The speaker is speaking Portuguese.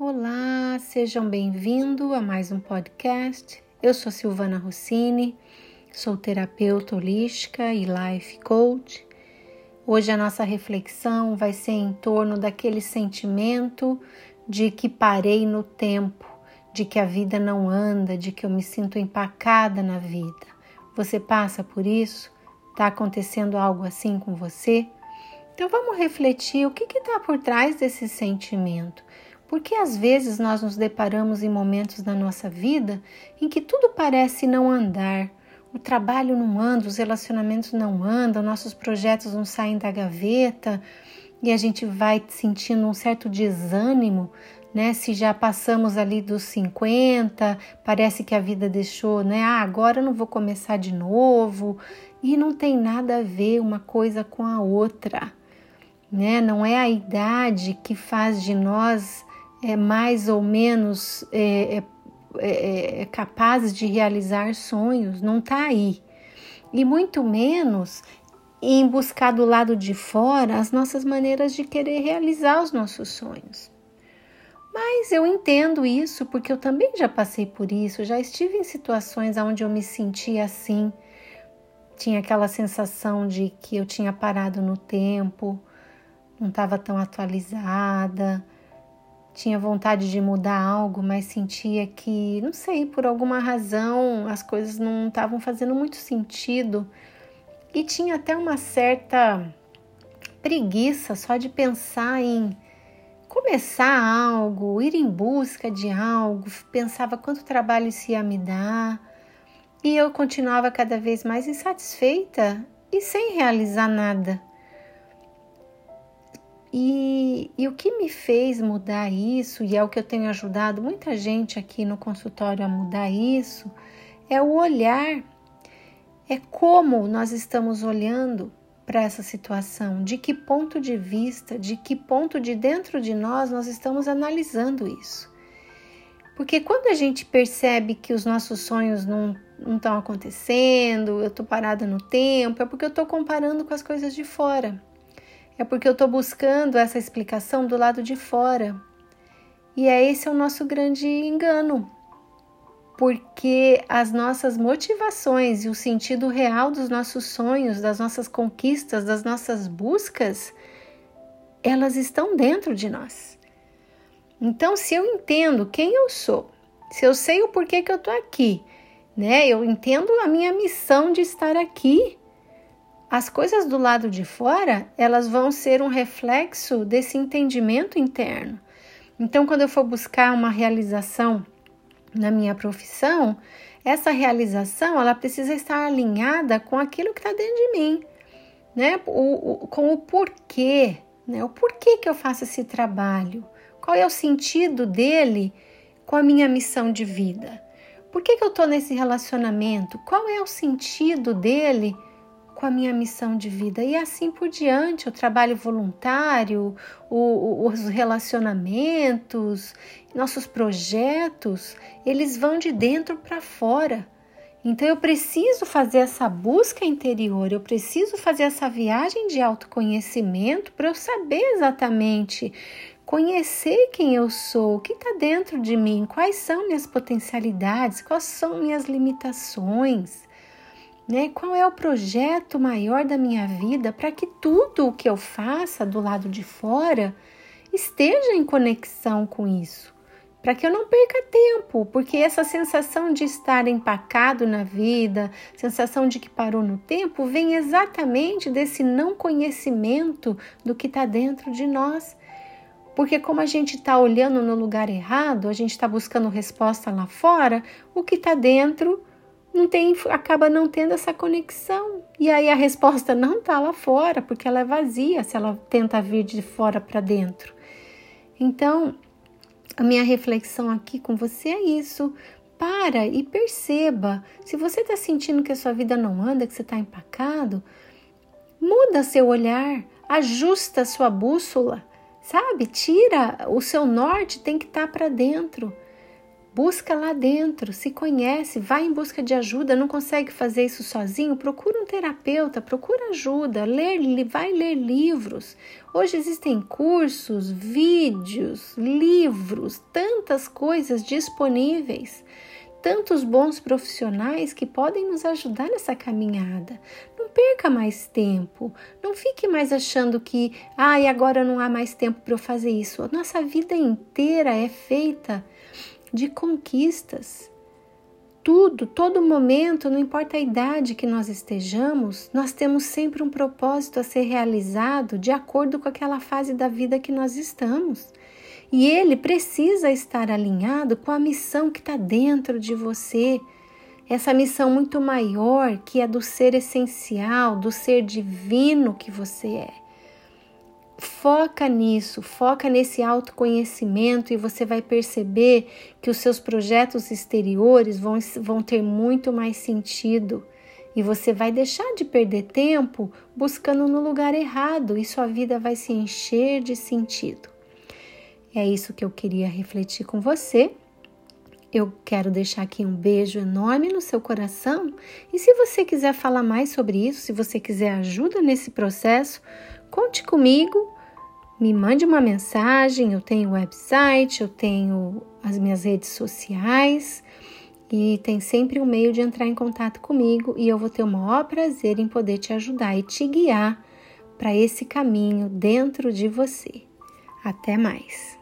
Olá, sejam bem-vindos a mais um podcast. Eu sou Silvana Rossini, sou terapeuta holística e life coach. Hoje a nossa reflexão vai ser em torno daquele sentimento de que parei no tempo, de que a vida não anda, de que eu me sinto empacada na vida. Você passa por isso? Está acontecendo algo assim com você? Então vamos refletir o que está por trás desse sentimento. Porque às vezes nós nos deparamos em momentos da nossa vida em que tudo parece não andar, o trabalho não anda, os relacionamentos não andam, nossos projetos não saem da gaveta e a gente vai sentindo um certo desânimo, né? Se já passamos ali dos 50, parece que a vida deixou, né? Ah, agora eu não vou começar de novo. E não tem nada a ver uma coisa com a outra, né? Não é a idade que faz de nós é, mais ou menos é, é, é, é capazes de realizar sonhos, não está aí. E muito menos em buscar do lado de fora as nossas maneiras de querer realizar os nossos sonhos. Mas eu entendo isso porque eu também já passei por isso, já estive em situações onde eu me sentia assim, tinha aquela sensação de que eu tinha parado no tempo, não estava tão atualizada, tinha vontade de mudar algo, mas sentia que, não sei, por alguma razão as coisas não estavam fazendo muito sentido e tinha até uma certa preguiça só de pensar em começar algo, ir em busca de algo, pensava quanto trabalho isso ia me dar e eu continuava cada vez mais insatisfeita e sem realizar nada. E, e, o que me fez mudar isso, e é o que eu tenho ajudado muita gente aqui no consultório a mudar isso, é o olhar, é como nós estamos olhando para essa situação, de que ponto de vista, de que ponto de dentro de nós nós estamos analisando isso. Porque quando a gente percebe que os nossos sonhos não estão acontecendo, eu estou parada no tempo, é porque eu estou comparando com as coisas de fora. É porque eu estou buscando essa explicação do lado de fora. E é esse é o nosso grande engano. Porque as nossas motivações e o sentido real dos nossos sonhos, das nossas conquistas, das nossas buscas, elas estão dentro de nós. Então, se eu entendo quem eu sou, se eu sei o porquê que eu estou aqui, né? Eu entendo a minha missão de estar aqui as coisas do lado de fora, elas vão ser um reflexo desse entendimento interno. Então, quando eu for buscar uma realização na minha profissão, essa realização ela precisa estar alinhada com aquilo que está dentro de mim, né? O, o, com o porquê, né? O porquê que eu faço esse trabalho? Qual é o sentido dele com a minha missão de vida? Por que, que eu estou nesse relacionamento? Qual é o sentido dele? Com a minha missão de vida e assim por diante, o trabalho voluntário, o, os relacionamentos, nossos projetos, eles vão de dentro para fora. Então eu preciso fazer essa busca interior, eu preciso fazer essa viagem de autoconhecimento para eu saber exatamente conhecer quem eu sou, o que está dentro de mim, quais são minhas potencialidades, quais são minhas limitações né? Qual é o projeto maior da minha vida para que tudo o que eu faça do lado de fora esteja em conexão com isso? Para que eu não perca tempo, porque essa sensação de estar empacado na vida, sensação de que parou no tempo, vem exatamente desse não conhecimento do que está dentro de nós. Porque, como a gente está olhando no lugar errado, a gente está buscando resposta lá fora, o que está dentro não tem, acaba não tendo essa conexão. E aí a resposta não está lá fora, porque ela é vazia se ela tenta vir de fora para dentro. Então, a minha reflexão aqui com você é isso. Para e perceba. Se você está sentindo que a sua vida não anda, que você está empacado, muda seu olhar, ajusta sua bússola, sabe? Tira o seu norte, tem que estar tá para dentro. Busca lá dentro, se conhece, vai em busca de ajuda, não consegue fazer isso sozinho, procura um terapeuta, procura ajuda, ler, vai ler livros. Hoje existem cursos, vídeos, livros, tantas coisas disponíveis tantos bons profissionais que podem nos ajudar nessa caminhada. Não perca mais tempo, não fique mais achando que, ai, ah, agora não há mais tempo para eu fazer isso. A nossa vida inteira é feita de conquistas. Tudo, todo momento, não importa a idade que nós estejamos, nós temos sempre um propósito a ser realizado de acordo com aquela fase da vida que nós estamos. E ele precisa estar alinhado com a missão que está dentro de você. Essa missão muito maior que é do ser essencial, do ser divino que você é. Foca nisso, foca nesse autoconhecimento e você vai perceber que os seus projetos exteriores vão, vão ter muito mais sentido. E você vai deixar de perder tempo buscando no lugar errado e sua vida vai se encher de sentido. É isso que eu queria refletir com você. Eu quero deixar aqui um beijo enorme no seu coração. E se você quiser falar mais sobre isso, se você quiser ajuda nesse processo, conte comigo. Me mande uma mensagem. Eu tenho website, eu tenho as minhas redes sociais e tem sempre um meio de entrar em contato comigo e eu vou ter o maior prazer em poder te ajudar e te guiar para esse caminho dentro de você. Até mais!